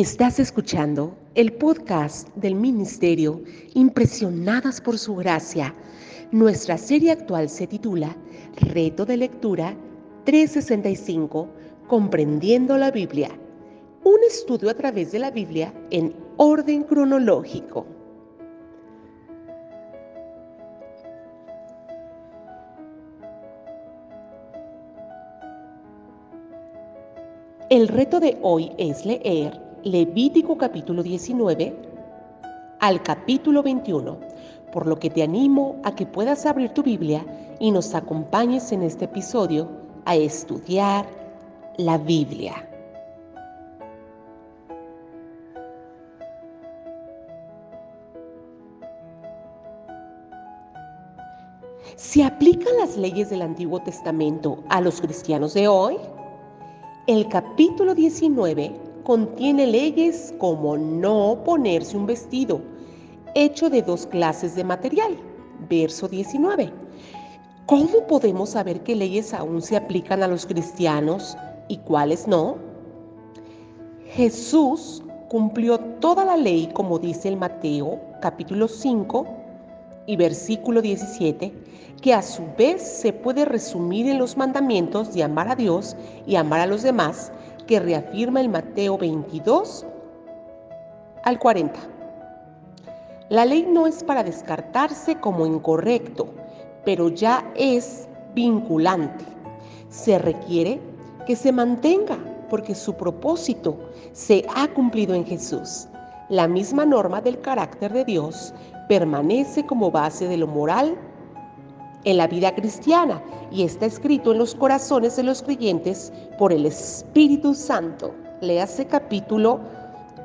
Estás escuchando el podcast del Ministerio Impresionadas por Su Gracia. Nuestra serie actual se titula Reto de Lectura 365, Comprendiendo la Biblia. Un estudio a través de la Biblia en orden cronológico. El reto de hoy es leer Levítico capítulo 19 al capítulo 21, por lo que te animo a que puedas abrir tu Biblia y nos acompañes en este episodio a estudiar la Biblia. ¿Se aplican las leyes del Antiguo Testamento a los cristianos de hoy? El capítulo 19 contiene leyes como no ponerse un vestido hecho de dos clases de material. Verso 19. ¿Cómo podemos saber qué leyes aún se aplican a los cristianos y cuáles no? Jesús cumplió toda la ley como dice el Mateo capítulo 5 y versículo 17, que a su vez se puede resumir en los mandamientos de amar a Dios y amar a los demás que reafirma el Mateo 22 al 40. La ley no es para descartarse como incorrecto, pero ya es vinculante. Se requiere que se mantenga porque su propósito se ha cumplido en Jesús. La misma norma del carácter de Dios permanece como base de lo moral en la vida cristiana y está escrito en los corazones de los creyentes por el Espíritu Santo. Léase capítulo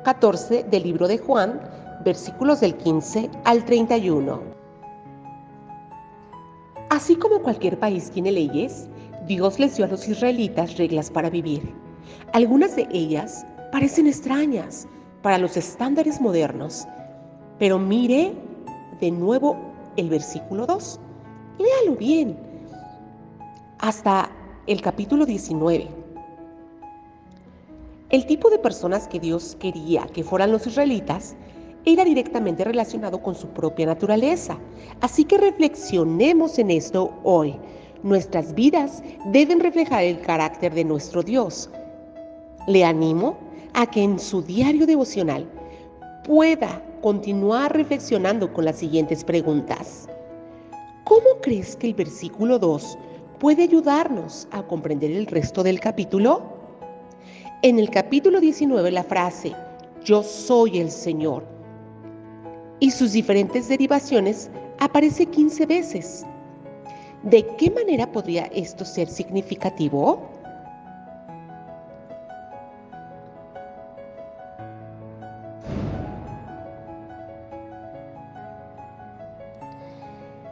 14 del libro de Juan, versículos del 15 al 31. Así como cualquier país tiene leyes, Dios les dio a los israelitas reglas para vivir. Algunas de ellas parecen extrañas para los estándares modernos, pero mire de nuevo el versículo 2 Léalo bien. Hasta el capítulo 19. El tipo de personas que Dios quería que fueran los israelitas era directamente relacionado con su propia naturaleza. Así que reflexionemos en esto hoy. Nuestras vidas deben reflejar el carácter de nuestro Dios. Le animo a que en su diario devocional pueda continuar reflexionando con las siguientes preguntas. ¿Cómo crees que el versículo 2 puede ayudarnos a comprender el resto del capítulo? En el capítulo 19 la frase Yo soy el Señor y sus diferentes derivaciones aparece 15 veces. ¿De qué manera podría esto ser significativo?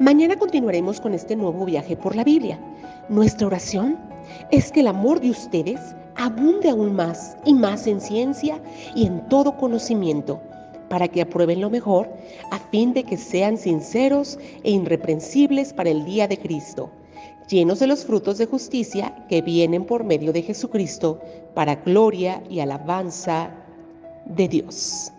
Mañana continuaremos con este nuevo viaje por la Biblia. Nuestra oración es que el amor de ustedes abunde aún más y más en ciencia y en todo conocimiento, para que aprueben lo mejor, a fin de que sean sinceros e irreprensibles para el día de Cristo, llenos de los frutos de justicia que vienen por medio de Jesucristo, para gloria y alabanza de Dios.